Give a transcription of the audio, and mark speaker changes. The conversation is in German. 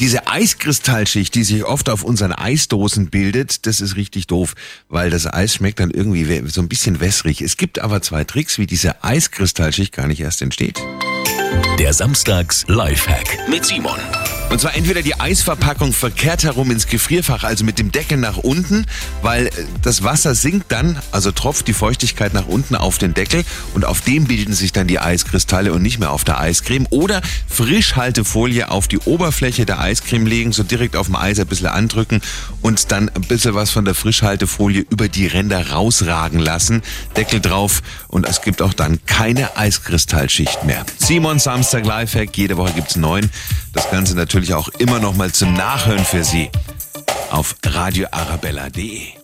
Speaker 1: Diese Eiskristallschicht, die sich oft auf unseren Eisdosen bildet, das ist richtig doof, weil das Eis schmeckt dann irgendwie so ein bisschen wässrig. Es gibt aber zwei Tricks, wie diese Eiskristallschicht gar nicht erst entsteht.
Speaker 2: Der Samstags Lifehack mit Simon.
Speaker 1: Und zwar entweder die Eisverpackung verkehrt herum ins Gefrierfach, also mit dem Deckel nach unten, weil äh, das Wasser sinkt dann, also tropft die Feuchtigkeit nach unten auf den Deckel und auf dem bilden sich dann die Eiskristalle und nicht mehr auf der Eiscreme. Oder Frischhaltefolie auf die Oberfläche der Eiscreme legen, so direkt auf dem Eis ein bisschen andrücken und dann ein bisschen was von der Frischhaltefolie über die Ränder rausragen lassen. Deckel drauf und es gibt auch dann keine Eiskristallschicht mehr. Simon Samstag Lifehack, jede Woche gibt's neun. Das Ganze natürlich auch immer noch mal zum Nachhören für Sie auf radioarabella.de.